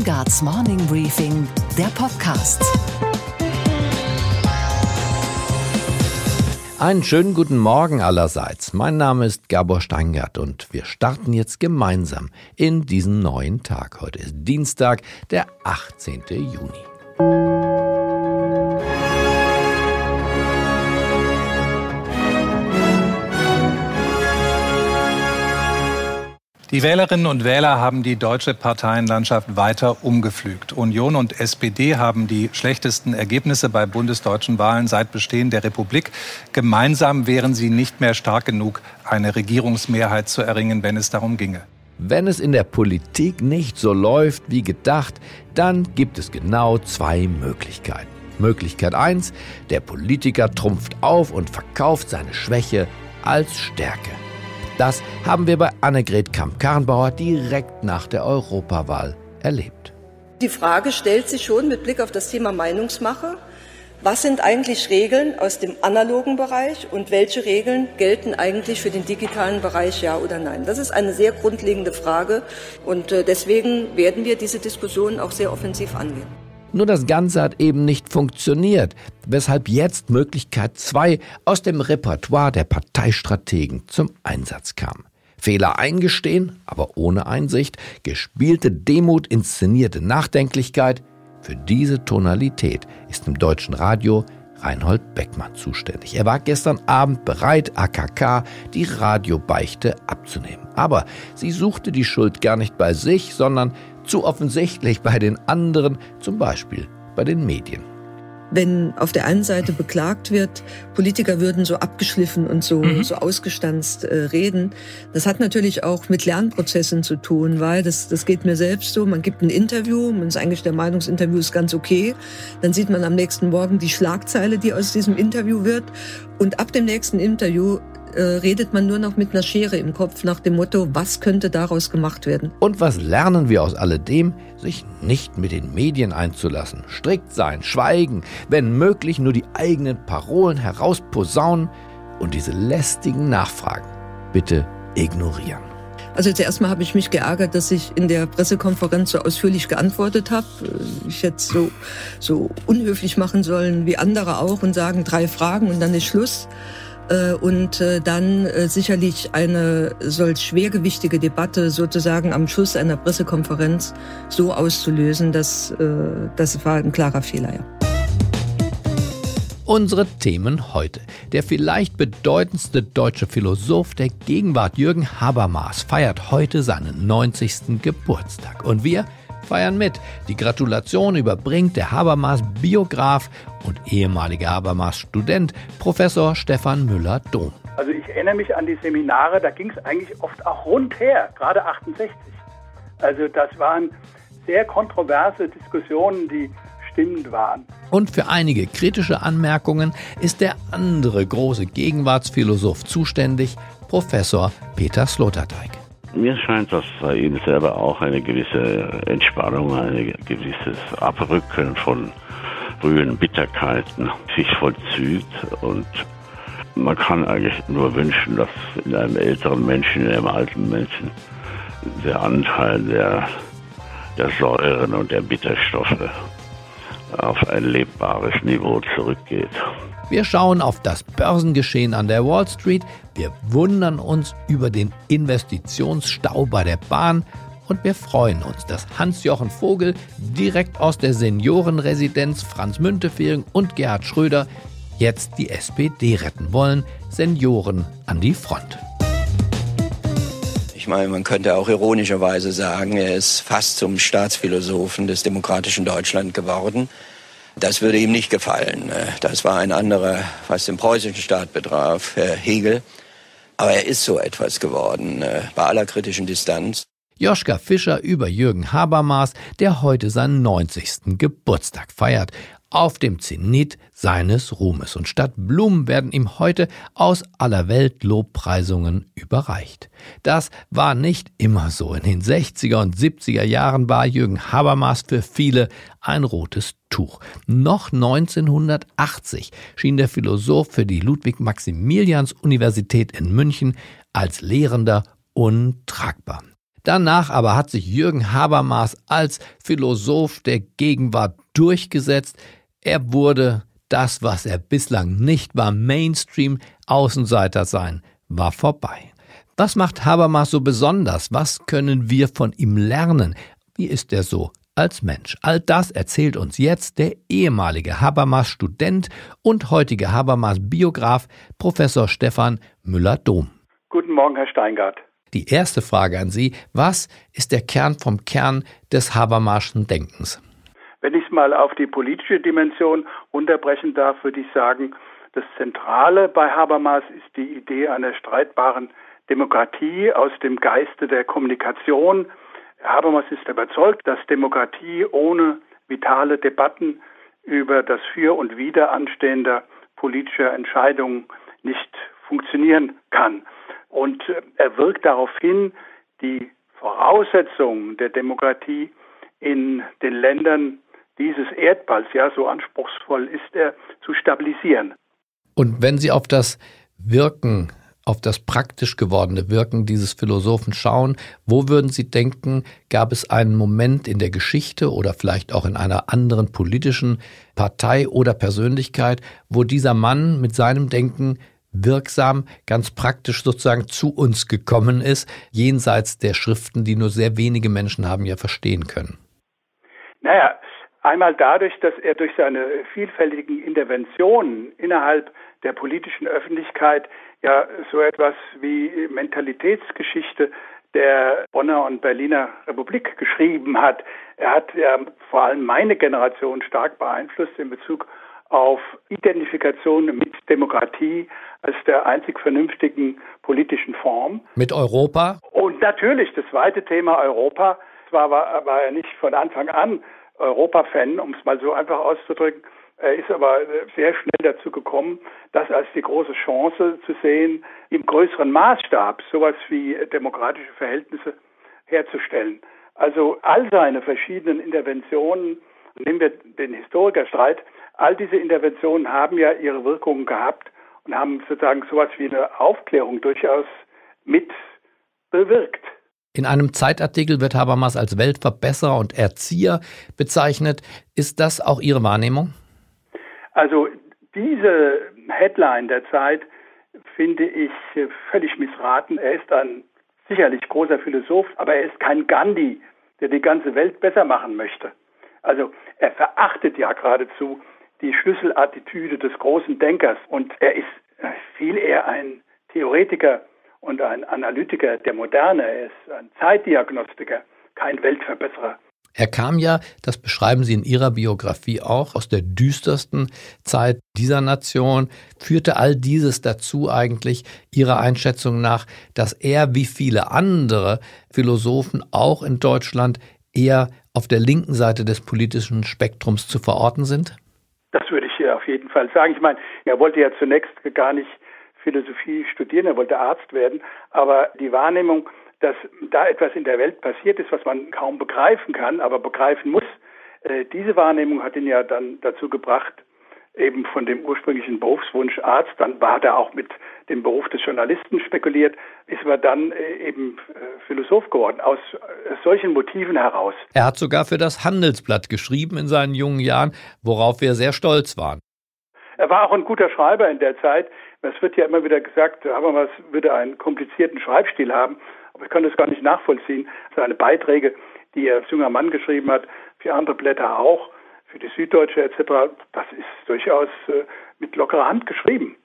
Weingarts Morning Briefing, der Podcast. Einen schönen guten Morgen allerseits. Mein Name ist Gabor Steingart und wir starten jetzt gemeinsam in diesen neuen Tag. Heute ist Dienstag, der 18. Juni. Die Wählerinnen und Wähler haben die deutsche Parteienlandschaft weiter umgepflügt. Union und SPD haben die schlechtesten Ergebnisse bei bundesdeutschen Wahlen seit Bestehen der Republik. Gemeinsam wären sie nicht mehr stark genug, eine Regierungsmehrheit zu erringen, wenn es darum ginge. Wenn es in der Politik nicht so läuft wie gedacht, dann gibt es genau zwei Möglichkeiten. Möglichkeit 1, der Politiker trumpft auf und verkauft seine Schwäche als Stärke. Das haben wir bei Annegret Kamp-Karrenbauer direkt nach der Europawahl erlebt. Die Frage stellt sich schon mit Blick auf das Thema Meinungsmache. Was sind eigentlich Regeln aus dem analogen Bereich und welche Regeln gelten eigentlich für den digitalen Bereich, ja oder nein? Das ist eine sehr grundlegende Frage und äh, deswegen werden wir diese Diskussion auch sehr offensiv angehen. Nur das Ganze hat eben nicht funktioniert, weshalb jetzt Möglichkeit 2 aus dem Repertoire der Parteistrategen zum Einsatz kam. Fehler eingestehen, aber ohne Einsicht, gespielte Demut, inszenierte Nachdenklichkeit. Für diese Tonalität ist im deutschen Radio Reinhold Beckmann zuständig. Er war gestern Abend bereit, AKK die Radiobeichte abzunehmen. Aber sie suchte die Schuld gar nicht bei sich, sondern zu offensichtlich bei den anderen, zum Beispiel bei den Medien. Wenn auf der einen Seite beklagt wird, Politiker würden so abgeschliffen und so, mhm. so ausgestanzt äh, reden, das hat natürlich auch mit Lernprozessen zu tun, weil das, das geht mir selbst so. Man gibt ein Interview, man ist eigentlich der Meinung, das Interview ist ganz okay. Dann sieht man am nächsten Morgen die Schlagzeile, die aus diesem Interview wird. Und ab dem nächsten Interview äh, redet man nur noch mit einer Schere im Kopf nach dem Motto, was könnte daraus gemacht werden. Und was lernen wir aus alledem? Sich nicht mit den Medien einzulassen, strikt sein, schweigen, wenn möglich nur die eigenen Parolen herausposaunen und diese lästigen Nachfragen bitte ignorieren. Also zuerst mal habe ich mich geärgert, dass ich in der Pressekonferenz so ausführlich geantwortet habe. Ich hätte so, so unhöflich machen sollen wie andere auch und sagen drei Fragen und dann ist Schluss. Äh, und äh, dann äh, sicherlich eine solch schwergewichtige Debatte sozusagen am Schluss einer Pressekonferenz so auszulösen, dass das war ein klarer Fehler. Ja. Unsere Themen heute. Der vielleicht bedeutendste deutsche Philosoph der Gegenwart, Jürgen Habermas, feiert heute seinen 90. Geburtstag. Und wir feiern mit. Die Gratulation überbringt der Habermas-Biograf und ehemalige Habermas-Student Professor Stefan Müller-Dom. Also ich erinnere mich an die Seminare, da ging es eigentlich oft auch rundher, gerade 68. Also das waren sehr kontroverse Diskussionen, die stimmend waren. Und für einige kritische Anmerkungen ist der andere große Gegenwartsphilosoph zuständig, Professor Peter Sloterdijk. Mir scheint, dass bei ihm selber auch eine gewisse Entspannung, ein gewisses Abrücken von frühen Bitterkeiten sich vollzieht und man kann eigentlich nur wünschen, dass in einem älteren Menschen, in einem alten Menschen der Anteil der, der Säuren und der Bitterstoffe auf ein lebbares Niveau zurückgeht. Wir schauen auf das Börsengeschehen an der Wall Street, wir wundern uns über den Investitionsstau bei der Bahn und wir freuen uns, dass Hans-Jochen Vogel direkt aus der Seniorenresidenz Franz Müntefering und Gerhard Schröder jetzt die SPD retten wollen. Senioren an die Front. Ich meine, man könnte auch ironischerweise sagen, er ist fast zum Staatsphilosophen des demokratischen Deutschland geworden. Das würde ihm nicht gefallen. Äh, das war ein anderer, was den preußischen Staat betraf, Herr Hegel. Aber er ist so etwas geworden, äh, bei aller kritischen Distanz. Joschka Fischer über Jürgen Habermas, der heute seinen 90. Geburtstag feiert auf dem Zenit seines Ruhmes. Und statt Blumen werden ihm heute aus aller Welt Lobpreisungen überreicht. Das war nicht immer so. In den 60er und 70er Jahren war Jürgen Habermas für viele ein rotes Tuch. Noch 1980 schien der Philosoph für die Ludwig-Maximilians-Universität in München als Lehrender untragbar. Danach aber hat sich Jürgen Habermas als Philosoph der Gegenwart durchgesetzt. Er wurde das, was er bislang nicht war, Mainstream, Außenseiter sein, war vorbei. Was macht Habermas so besonders? Was können wir von ihm lernen? Wie ist er so als Mensch? All das erzählt uns jetzt der ehemalige Habermas-Student und heutige Habermas-Biograf Professor Stefan Müller-Dom. Guten Morgen, Herr Steingart. Die erste Frage an Sie, was ist der Kern vom Kern des Habermaschen Denkens? Ich mal auf die politische Dimension unterbrechen darf, würde ich sagen, das Zentrale bei Habermas ist die Idee einer streitbaren Demokratie aus dem Geiste der Kommunikation. Habermas ist überzeugt, dass Demokratie ohne vitale Debatten über das Für und Wider anstehender politischer Entscheidungen nicht funktionieren kann. Und äh, er wirkt darauf hin, die Voraussetzungen der Demokratie in den Ländern dieses Erdballs, ja, so anspruchsvoll ist er, zu stabilisieren. Und wenn Sie auf das Wirken, auf das praktisch gewordene Wirken dieses Philosophen schauen, wo würden Sie denken, gab es einen Moment in der Geschichte oder vielleicht auch in einer anderen politischen Partei oder Persönlichkeit, wo dieser Mann mit seinem Denken wirksam, ganz praktisch sozusagen zu uns gekommen ist, jenseits der Schriften, die nur sehr wenige Menschen haben ja verstehen können? Naja, einmal dadurch, dass er durch seine vielfältigen Interventionen innerhalb der politischen Öffentlichkeit ja so etwas wie Mentalitätsgeschichte der Bonner und Berliner Republik geschrieben hat. Er hat ja vor allem meine Generation stark beeinflusst in Bezug auf Identifikation mit Demokratie als der einzig vernünftigen politischen Form. Mit Europa? Und natürlich das zweite Thema Europa. Zwar war, war er nicht von Anfang an Europa-Fan, um es mal so einfach auszudrücken. Er ist aber sehr schnell dazu gekommen, das als die große Chance zu sehen, im größeren Maßstab sowas wie demokratische Verhältnisse herzustellen. Also all seine verschiedenen Interventionen, nehmen wir den Historikerstreit, all diese Interventionen haben ja ihre Wirkungen gehabt und haben sozusagen sowas wie eine Aufklärung durchaus mit bewirkt. In einem Zeitartikel wird Habermas als Weltverbesserer und Erzieher bezeichnet. Ist das auch Ihre Wahrnehmung? Also diese Headline der Zeit finde ich völlig missraten. Er ist ein sicherlich großer Philosoph, aber er ist kein Gandhi, der die ganze Welt besser machen möchte. Also er verachtet ja geradezu die Schlüsselattitüde des großen Denkers und er ist viel eher ein Theoretiker und ein Analytiker der Moderne. Er ist ein Zeitdiagnostiker, kein Weltverbesserer. Er kam ja, das beschreiben Sie in Ihrer Biografie auch, aus der düstersten Zeit dieser Nation, führte all dieses dazu eigentlich Ihrer Einschätzung nach, dass er wie viele andere Philosophen auch in Deutschland eher auf der linken Seite des politischen Spektrums zu verorten sind? Das würde ich auf jeden Fall sagen. Ich meine, er wollte ja zunächst gar nicht Philosophie studieren, er wollte Arzt werden, aber die Wahrnehmung, dass da etwas in der Welt passiert ist, was man kaum begreifen kann, aber begreifen muss, äh, diese Wahrnehmung hat ihn ja dann dazu gebracht, eben von dem ursprünglichen Berufswunsch Arzt, dann war er auch mit dem Beruf des Journalisten spekuliert, ist aber dann äh, eben äh, Philosoph geworden, aus solchen Motiven heraus. Er hat sogar für das Handelsblatt geschrieben in seinen jungen Jahren, worauf wir sehr stolz waren. Er war auch ein guter Schreiber in der Zeit. Es wird ja immer wieder gesagt, Habermas würde einen komplizierten Schreibstil haben, aber ich kann das gar nicht nachvollziehen. Seine Beiträge, die er als junger Mann geschrieben hat, für andere Blätter auch, für die Süddeutsche etc., das ist durchaus äh, mit lockerer Hand geschrieben.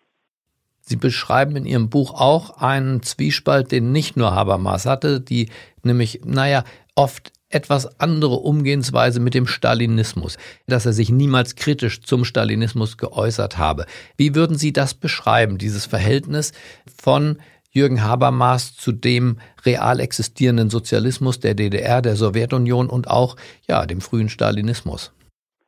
Sie beschreiben in Ihrem Buch auch einen Zwiespalt, den nicht nur Habermas hatte, die nämlich, naja, oft etwas andere Umgehensweise mit dem Stalinismus, dass er sich niemals kritisch zum Stalinismus geäußert habe. Wie würden Sie das beschreiben, dieses Verhältnis von Jürgen Habermas zu dem real existierenden Sozialismus der DDR, der Sowjetunion und auch ja, dem frühen Stalinismus?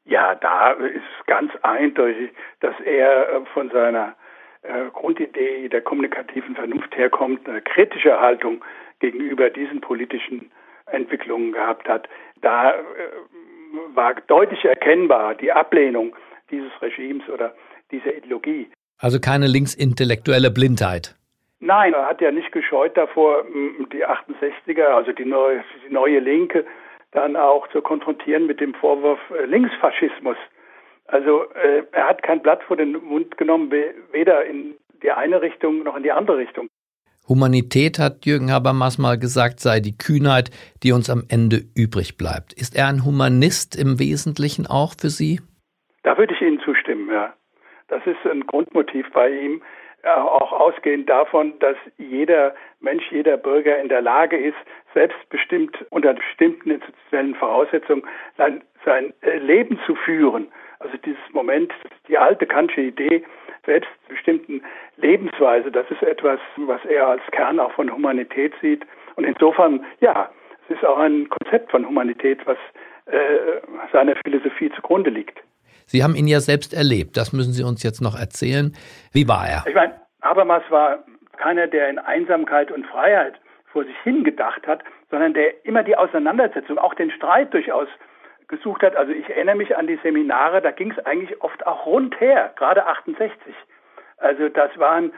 Ja, da ist ganz eindeutig, dass er äh, von seiner äh, Grundidee der kommunikativen Vernunft herkommt, eine kritische Haltung gegenüber diesen politischen Entwicklungen gehabt hat. Da äh, war deutlich erkennbar die Ablehnung dieses Regimes oder dieser Ideologie. Also keine linksintellektuelle Blindheit. Nein, er hat ja nicht gescheut davor, die 68er, also die neue, die neue Linke, dann auch zu konfrontieren mit dem Vorwurf äh, Linksfaschismus. Also äh, er hat kein Blatt vor den Mund genommen, weder in die eine Richtung noch in die andere Richtung. Humanität, hat Jürgen Habermas mal gesagt, sei die Kühnheit, die uns am Ende übrig bleibt. Ist er ein Humanist im Wesentlichen auch für Sie? Da würde ich Ihnen zustimmen, ja. Das ist ein Grundmotiv bei ihm, auch ausgehend davon, dass jeder Mensch, jeder Bürger in der Lage ist, selbstbestimmt unter bestimmten institutionellen Voraussetzungen sein, sein Leben zu führen. Also dieses Moment, die alte Kantsche Idee, selbstbestimmten Lebensweise, das ist etwas, was er als Kern auch von Humanität sieht. Und insofern, ja, es ist auch ein Konzept von Humanität, was äh, seiner Philosophie zugrunde liegt. Sie haben ihn ja selbst erlebt. Das müssen Sie uns jetzt noch erzählen. Wie war er? Ich meine, Habermas war keiner, der in Einsamkeit und Freiheit vor sich hingedacht hat, sondern der immer die Auseinandersetzung, auch den Streit durchaus gesucht hat. Also ich erinnere mich an die Seminare, da ging es eigentlich oft auch rundher, gerade 68. Also das waren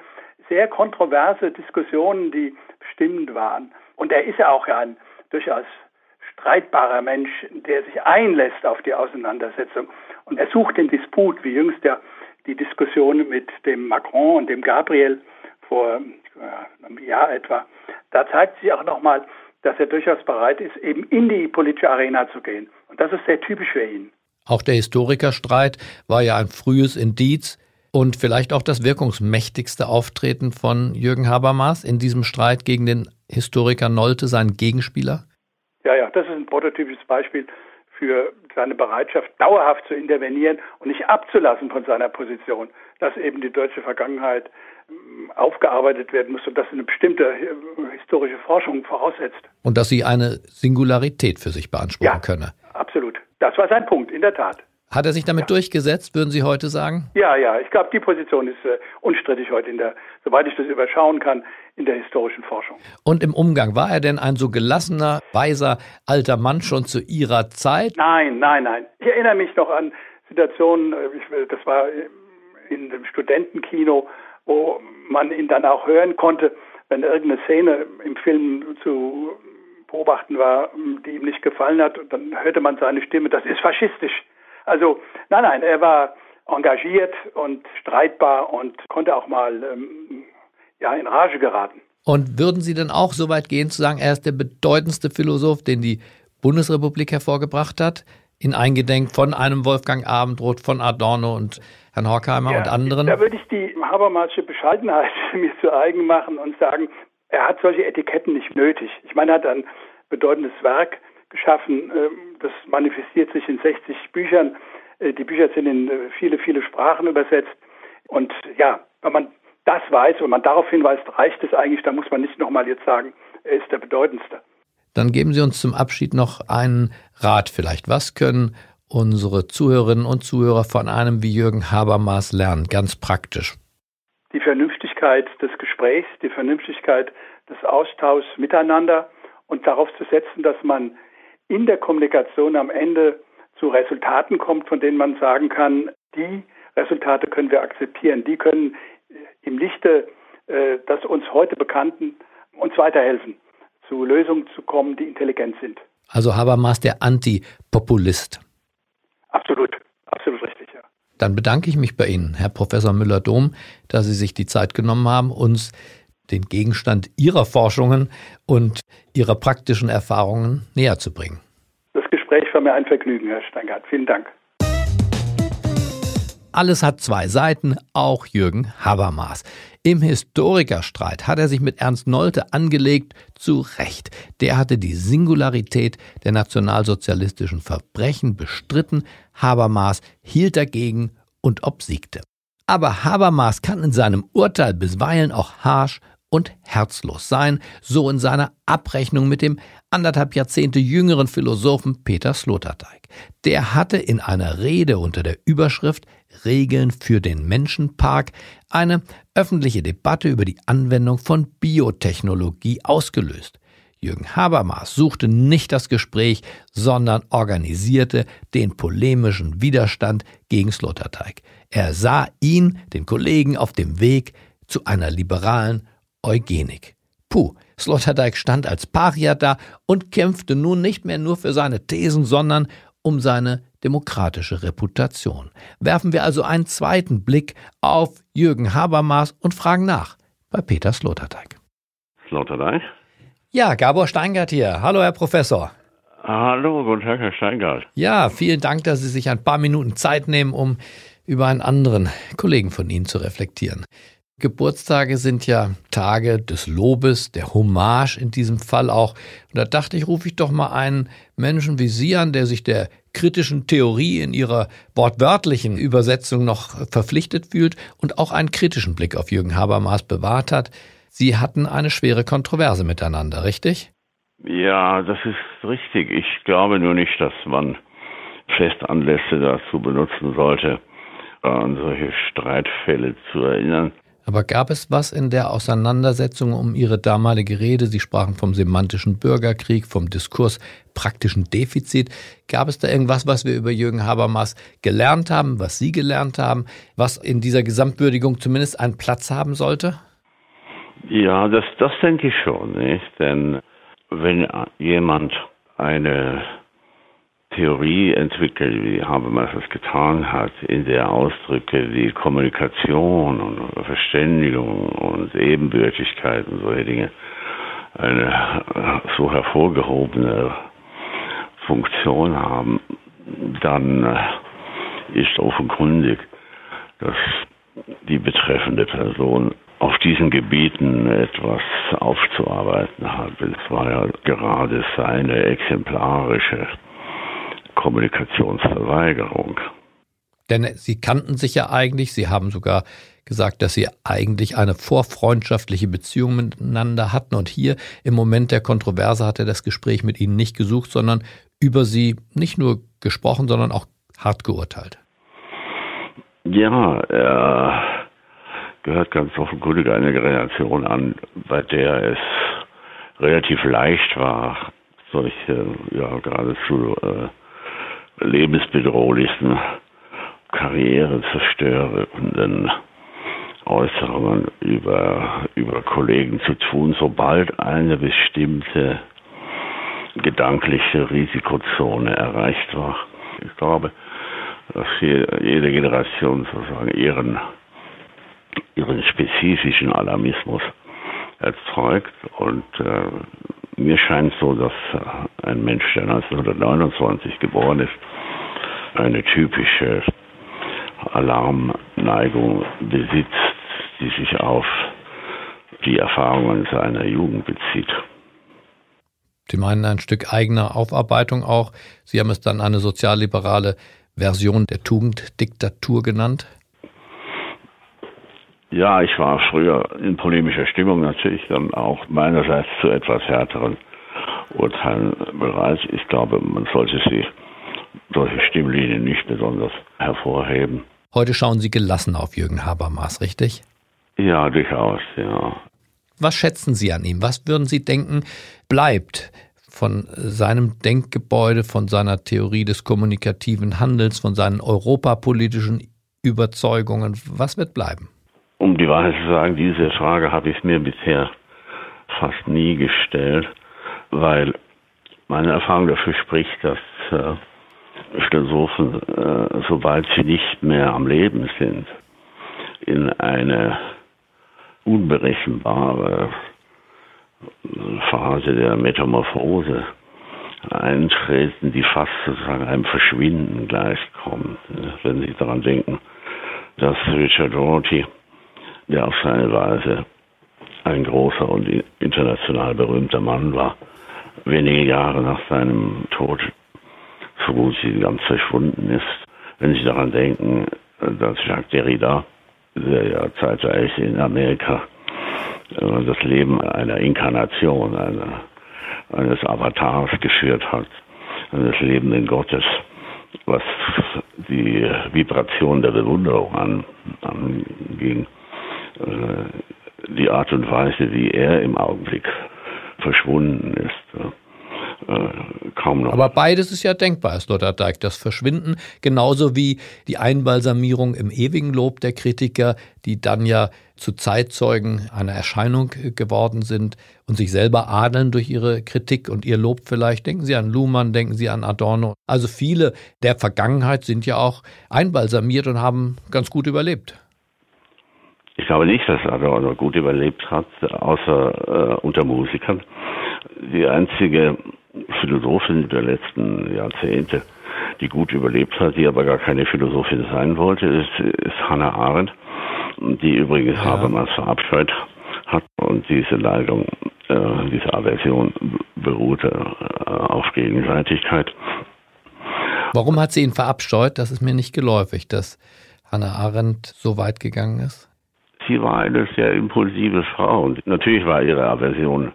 sehr kontroverse Diskussionen, die bestimmend waren. Und er ist ja auch ein durchaus streitbarer Mensch, der sich einlässt auf die Auseinandersetzung. Und er sucht den Disput, wie jüngst ja die Diskussion mit dem Macron und dem Gabriel vor äh, einem Jahr etwa. Da zeigt sich auch nochmal, dass er durchaus bereit ist, eben in die politische Arena zu gehen. Und das ist sehr typisch für ihn. Auch der Historikerstreit war ja ein frühes Indiz und vielleicht auch das wirkungsmächtigste Auftreten von Jürgen Habermas in diesem Streit gegen den Historiker Nolte, seinen Gegenspieler? Ja, ja, das ist ein prototypisches Beispiel für seine Bereitschaft, dauerhaft zu intervenieren und nicht abzulassen von seiner Position, dass eben die deutsche Vergangenheit aufgearbeitet werden muss und das eine bestimmte äh, historische Forschung voraussetzt. Und dass sie eine Singularität für sich beanspruchen ja, könne. Absolut. Das war sein Punkt, in der Tat. Hat er sich damit ja. durchgesetzt, würden Sie heute sagen? Ja, ja. Ich glaube, die Position ist äh, unstrittig heute in der, soweit ich das überschauen kann, in der historischen Forschung. Und im Umgang, war er denn ein so gelassener, weiser, alter Mann schon zu Ihrer Zeit? Nein, nein, nein. Ich erinnere mich noch an Situationen, äh, das war in dem Studentenkino, wo man ihn dann auch hören konnte, wenn irgendeine Szene im Film zu beobachten war, die ihm nicht gefallen hat, dann hörte man seine Stimme, das ist faschistisch. Also nein, nein, er war engagiert und streitbar und konnte auch mal ähm, ja, in Rage geraten. Und würden Sie denn auch so weit gehen zu sagen, er ist der bedeutendste Philosoph, den die Bundesrepublik hervorgebracht hat? In Eingedenk von einem Wolfgang Abendroth, von Adorno und Herrn Horkheimer ja, und anderen? Da würde ich die Habermasche Bescheidenheit mir zu eigen machen und sagen, er hat solche Etiketten nicht nötig. Ich meine, er hat ein bedeutendes Werk geschaffen. Ähm, das manifestiert sich in 60 Büchern. Äh, die Bücher sind in äh, viele, viele Sprachen übersetzt. Und ja, wenn man das weiß, wenn man darauf hinweist, reicht es eigentlich. Da muss man nicht nochmal jetzt sagen, er ist der bedeutendste. Dann geben Sie uns zum Abschied noch einen Rat vielleicht. Was können unsere Zuhörerinnen und Zuhörer von einem wie Jürgen Habermas lernen, ganz praktisch? Die Vernünftigkeit des Gesprächs, die Vernünftigkeit des Austauschs miteinander und darauf zu setzen, dass man in der Kommunikation am Ende zu Resultaten kommt, von denen man sagen kann, die Resultate können wir akzeptieren, die können im Lichte äh, des uns heute Bekannten uns weiterhelfen, zu Lösungen zu kommen, die intelligent sind. Also Habermas der Antipopulist. Absolut, absolut richtig, ja. Dann bedanke ich mich bei Ihnen, Herr Professor Müller-Dom, dass Sie sich die Zeit genommen haben, uns den Gegenstand Ihrer Forschungen und Ihrer praktischen Erfahrungen näher zu bringen. Das Gespräch war mir ein Vergnügen, Herr Steingart. Vielen Dank. Alles hat zwei Seiten, auch Jürgen Habermas. Im Historikerstreit hat er sich mit Ernst Nolte angelegt, zu Recht. Der hatte die Singularität der nationalsozialistischen Verbrechen bestritten, Habermas hielt dagegen und obsiegte. Aber Habermas kann in seinem Urteil bisweilen auch harsch und herzlos sein, so in seiner Abrechnung mit dem anderthalb Jahrzehnte jüngeren Philosophen Peter Sloterdijk. Der hatte in einer Rede unter der Überschrift Regeln für den Menschenpark eine öffentliche Debatte über die Anwendung von Biotechnologie ausgelöst. Jürgen Habermas suchte nicht das Gespräch, sondern organisierte den polemischen Widerstand gegen Sloterdijk. Er sah ihn, den Kollegen, auf dem Weg zu einer liberalen Eugenik. Puh, Sloterdijk stand als Paria da und kämpfte nun nicht mehr nur für seine Thesen, sondern um seine demokratische Reputation. Werfen wir also einen zweiten Blick auf Jürgen Habermas und fragen nach bei Peter Sloterdijk. Sloterdijk? Ja, Gabor Steingart hier. Hallo, Herr Professor. Hallo, guten Tag, Herr Steingart. Ja, vielen Dank, dass Sie sich ein paar Minuten Zeit nehmen, um über einen anderen Kollegen von Ihnen zu reflektieren. Geburtstage sind ja Tage des Lobes, der Hommage in diesem Fall auch. Und da dachte ich, rufe ich doch mal einen Menschen wie Sie an, der sich der kritischen Theorie in ihrer wortwörtlichen Übersetzung noch verpflichtet fühlt und auch einen kritischen Blick auf Jürgen Habermas bewahrt hat. Sie hatten eine schwere Kontroverse miteinander, richtig? Ja, das ist richtig. Ich glaube nur nicht, dass man Festanlässe dazu benutzen sollte, an solche Streitfälle zu erinnern. Aber gab es was in der Auseinandersetzung um Ihre damalige Rede? Sie sprachen vom semantischen Bürgerkrieg, vom Diskurs praktischen Defizit. Gab es da irgendwas, was wir über Jürgen Habermas gelernt haben, was Sie gelernt haben, was in dieser Gesamtwürdigung zumindest einen Platz haben sollte? Ja, das, das denke ich schon, nicht? Denn wenn jemand eine Theorie entwickelt, wie Habermas es getan hat, in der Ausdrücke wie Kommunikation und Verständigung und Ebenbürtigkeit und solche Dinge eine so hervorgehobene Funktion haben, dann äh, ist offenkundig, dass die betreffende Person auf diesen Gebieten etwas aufzuarbeiten hat. Es war ja gerade seine exemplarische Kommunikationsverweigerung. Denn Sie kannten sich ja eigentlich, Sie haben sogar gesagt, dass Sie eigentlich eine vorfreundschaftliche Beziehung miteinander hatten. Und hier im Moment der Kontroverse hat er das Gespräch mit Ihnen nicht gesucht, sondern über Sie nicht nur gesprochen, sondern auch hart geurteilt. Ja, er gehört ganz offenkundig einer Generation an, bei der es relativ leicht war, solche ja geradezu äh, lebensbedrohlichen, karrierezerstörenden Äußerungen über, über Kollegen zu tun, sobald eine bestimmte gedankliche Risikozone erreicht war. Ich glaube, dass jede Generation sozusagen ihren, ihren spezifischen Alarmismus erzeugt und äh, mir scheint so, dass äh, ein Mensch, der 1929 geboren ist, eine typische Alarmneigung besitzt, die sich auf die Erfahrungen seiner Jugend bezieht. Sie meinen ein Stück eigener Aufarbeitung auch. Sie haben es dann eine sozialliberale Version der Tugenddiktatur genannt? Ja, ich war früher in polemischer Stimmung natürlich dann auch meinerseits zu etwas härteren Urteilen bereit. Ich glaube, man sollte sie solche Stimmlinien nicht besonders hervorheben. Heute schauen Sie gelassen auf Jürgen Habermas, richtig? Ja, durchaus, ja. Was schätzen Sie an ihm? Was würden Sie denken, bleibt von seinem Denkgebäude, von seiner Theorie des kommunikativen Handels, von seinen europapolitischen Überzeugungen? Was wird bleiben? Um die Wahrheit zu sagen, diese Frage habe ich mir bisher fast nie gestellt, weil meine Erfahrung dafür spricht, dass äh, Philosophen, äh, sobald sie nicht mehr am Leben sind, in eine unberechenbare Phase der Metamorphose eintreten, die fast sozusagen einem Verschwinden gleichkommt. Wenn Sie daran denken, dass Richard Rorty, der auf seine Weise ein großer und international berühmter Mann war, wenige Jahre nach seinem Tod so gut wie ganz verschwunden ist. Wenn Sie daran denken, dass Jacques Derrida, der ja zeitgleich in Amerika äh, das Leben einer Inkarnation, einer, eines Avatars geführt hat, eines lebenden Gottes, was die Vibration der Bewunderung an, anging, die Art und Weise, wie er im Augenblick verschwunden ist, äh, kaum noch. Aber beides ist ja denkbar, Herr Sloterdijk. Das Verschwinden, genauso wie die Einbalsamierung im ewigen Lob der Kritiker, die dann ja zu Zeitzeugen einer Erscheinung geworden sind und sich selber adeln durch ihre Kritik und ihr Lob vielleicht. Denken Sie an Luhmann, denken Sie an Adorno. Also viele der Vergangenheit sind ja auch einbalsamiert und haben ganz gut überlebt. Ich glaube nicht, dass Adorno gut überlebt hat, außer äh, unter Musikern. Die einzige Philosophin der letzten Jahrzehnte, die gut überlebt hat, die aber gar keine Philosophin sein wollte, ist, ist Hannah Arendt, die übrigens ja. Habermas verabscheut hat und diese Neigung, äh, diese Aversion beruhte äh, auf Gegenseitigkeit. Warum hat sie ihn verabscheut? Das ist mir nicht geläufig, dass Hannah Arendt so weit gegangen ist sie war eine sehr impulsive Frau und natürlich war ihre Aversion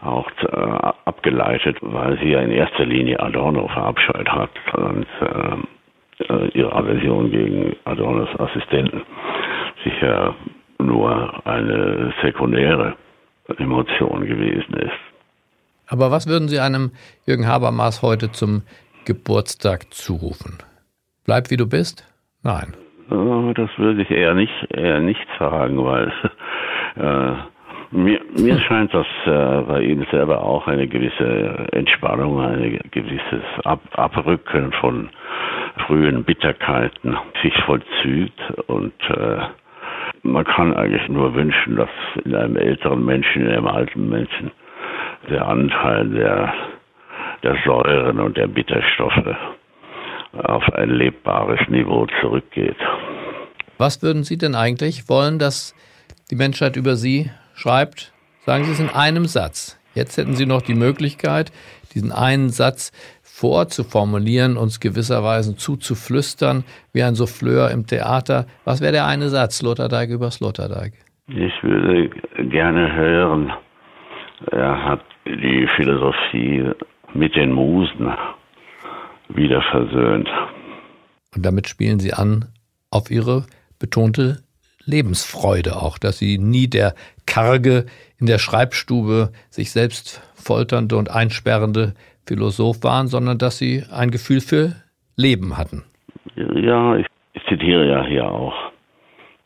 auch äh, abgeleitet, weil sie ja in erster Linie Adorno verabscheut hat und äh, ihre Aversion gegen Adornos Assistenten sicher nur eine sekundäre Emotion gewesen ist. Aber was würden Sie einem Jürgen Habermas heute zum Geburtstag zurufen? Bleib wie du bist? Nein. Das würde ich eher nicht, eher nicht sagen, weil äh, mir, mir scheint, dass äh, bei Ihnen selber auch eine gewisse Entspannung, ein gewisses Ab Abrücken von frühen Bitterkeiten sich vollzieht und äh, man kann eigentlich nur wünschen, dass in einem älteren Menschen, in einem alten Menschen der Anteil der, der Säuren und der Bitterstoffe auf ein lebbares Niveau zurückgeht. Was würden Sie denn eigentlich wollen, dass die Menschheit über Sie schreibt? Sagen Sie es in einem Satz. Jetzt hätten Sie noch die Möglichkeit, diesen einen Satz vorzuformulieren, uns gewisserweise zuzuflüstern, wie ein Souffleur im Theater. Was wäre der eine Satz, Sloterdijk über Sloterdijk? Ich würde gerne hören, er hat die Philosophie mit den Musen wieder versöhnt. Und damit spielen Sie an auf Ihre betonte Lebensfreude auch, dass Sie nie der karge, in der Schreibstube sich selbst folternde und einsperrende Philosoph waren, sondern dass Sie ein Gefühl für Leben hatten. Ja, ich, zitiere ja hier auch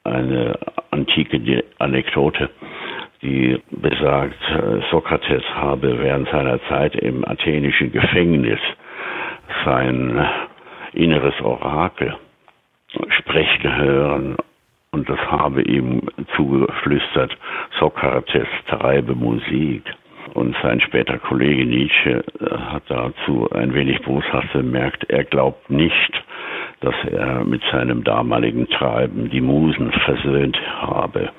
eine antike Anekdote, die besagt, Sokrates habe während seiner Zeit im athenischen Gefängnis sein inneres Orakel sprechen hören und das habe ihm zugeflüstert, Sokrates treibe Musik. Und sein später Kollege Nietzsche äh, hat dazu ein wenig boshaft bemerkt, er glaubt nicht, dass er mit seinem damaligen Treiben die Musen versöhnt habe.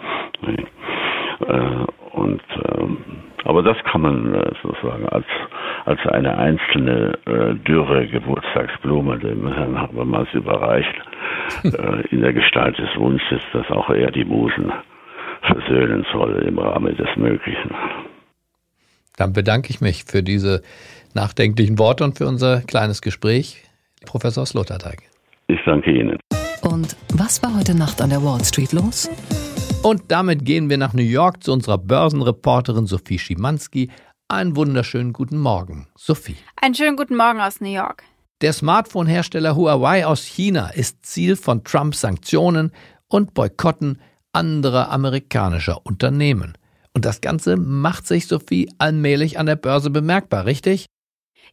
Äh, und ähm, aber das kann man äh, sozusagen als als eine einzelne äh, dürre Geburtstagsblume dem Herrn Habermas überreicht, äh, in der Gestalt des Wunsches, dass auch er die Musen versöhnen soll im Rahmen des Möglichen. Dann bedanke ich mich für diese nachdenklichen Worte und für unser kleines Gespräch, Professor Sloterdijk. Ich danke Ihnen. Und was war heute Nacht an der Wall Street los? Und damit gehen wir nach New York zu unserer Börsenreporterin Sophie Schimanski. Einen wunderschönen guten Morgen, Sophie. Einen schönen guten Morgen aus New York. Der Smartphone-Hersteller Huawei aus China ist Ziel von Trumps Sanktionen und Boykotten anderer amerikanischer Unternehmen. Und das Ganze macht sich, Sophie, allmählich an der Börse bemerkbar, richtig?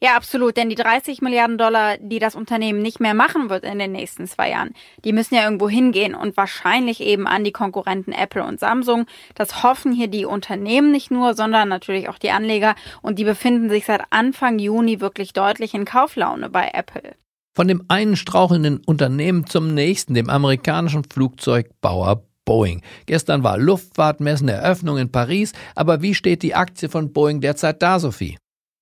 Ja, absolut. Denn die 30 Milliarden Dollar, die das Unternehmen nicht mehr machen wird in den nächsten zwei Jahren, die müssen ja irgendwo hingehen und wahrscheinlich eben an die Konkurrenten Apple und Samsung. Das hoffen hier die Unternehmen nicht nur, sondern natürlich auch die Anleger. Und die befinden sich seit Anfang Juni wirklich deutlich in Kauflaune bei Apple. Von dem einen strauchelnden Unternehmen zum nächsten, dem amerikanischen Flugzeugbauer Boeing. Gestern war Luftfahrtmessen, Eröffnung in Paris, aber wie steht die Aktie von Boeing derzeit da, Sophie?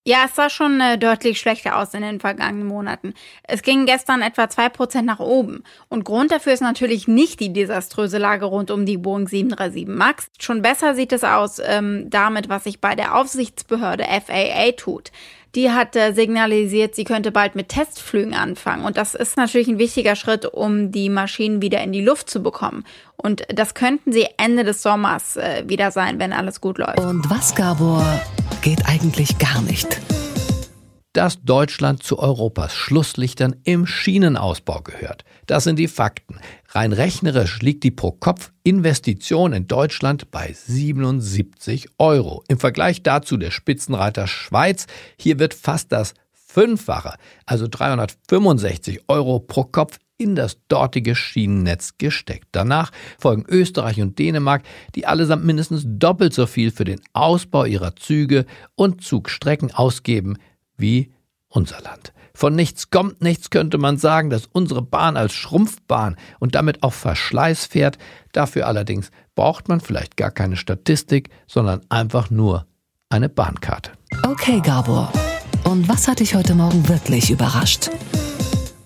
Ja, es sah schon äh, deutlich schlechter aus in den vergangenen Monaten. Es ging gestern etwa zwei Prozent nach oben. Und Grund dafür ist natürlich nicht die desaströse Lage rund um die Boeing 737 MAX. Schon besser sieht es aus ähm, damit, was sich bei der Aufsichtsbehörde FAA tut die hat äh, signalisiert, sie könnte bald mit Testflügen anfangen. Und das ist natürlich ein wichtiger Schritt, um die Maschinen wieder in die Luft zu bekommen. Und das könnten sie Ende des Sommers äh, wieder sein, wenn alles gut läuft. Und was, Gabor, geht eigentlich gar nicht? Dass Deutschland zu Europas Schlusslichtern im Schienenausbau gehört. Das sind die Fakten. Rein rechnerisch liegt die Pro-Kopf-Investition in Deutschland bei 77 Euro. Im Vergleich dazu der Spitzenreiter Schweiz. Hier wird fast das Fünffache, also 365 Euro pro Kopf in das dortige Schienennetz gesteckt. Danach folgen Österreich und Dänemark, die allesamt mindestens doppelt so viel für den Ausbau ihrer Züge und Zugstrecken ausgeben wie unser Land. Von nichts kommt nichts könnte man sagen, dass unsere Bahn als Schrumpfbahn und damit auch Verschleiß fährt. Dafür allerdings braucht man vielleicht gar keine Statistik, sondern einfach nur eine Bahnkarte. Okay, Gabor. Und was hat dich heute Morgen wirklich überrascht?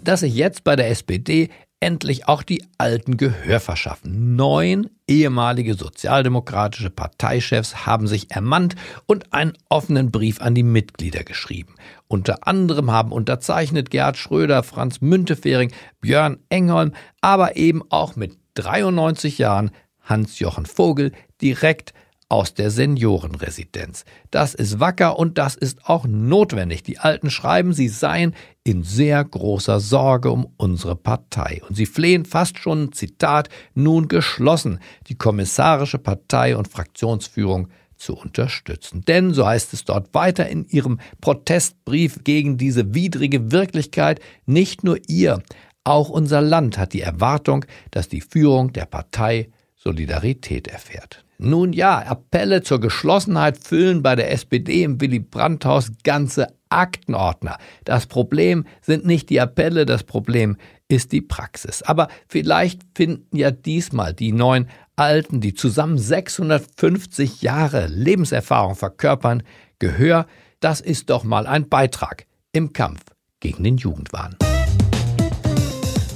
Dass sich jetzt bei der SPD endlich auch die Alten Gehör verschaffen. Neun ehemalige sozialdemokratische Parteichefs haben sich ermannt und einen offenen Brief an die Mitglieder geschrieben. Unter anderem haben unterzeichnet Gerhard Schröder, Franz Müntefering, Björn Engholm, aber eben auch mit 93 Jahren Hans-Jochen Vogel direkt aus der Seniorenresidenz. Das ist wacker und das ist auch notwendig. Die Alten schreiben, sie seien in sehr großer Sorge um unsere Partei. Und sie flehen fast schon, Zitat, nun geschlossen, die kommissarische Partei und Fraktionsführung zu unterstützen. Denn, so heißt es dort weiter in ihrem Protestbrief gegen diese widrige Wirklichkeit, nicht nur ihr, auch unser Land hat die Erwartung, dass die Führung der Partei Solidarität erfährt. Nun ja, Appelle zur Geschlossenheit füllen bei der SPD im Willy Brandt-Haus ganze Aktenordner. Das Problem sind nicht die Appelle, das Problem ist die Praxis. Aber vielleicht finden ja diesmal die neun Alten, die zusammen 650 Jahre Lebenserfahrung verkörpern, Gehör. Das ist doch mal ein Beitrag im Kampf gegen den Jugendwahn.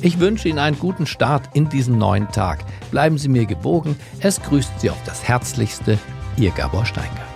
Ich wünsche Ihnen einen guten Start in diesen neuen Tag. Bleiben Sie mir gewogen. Es grüßt Sie auf das Herzlichste, Ihr Gabor Steingart.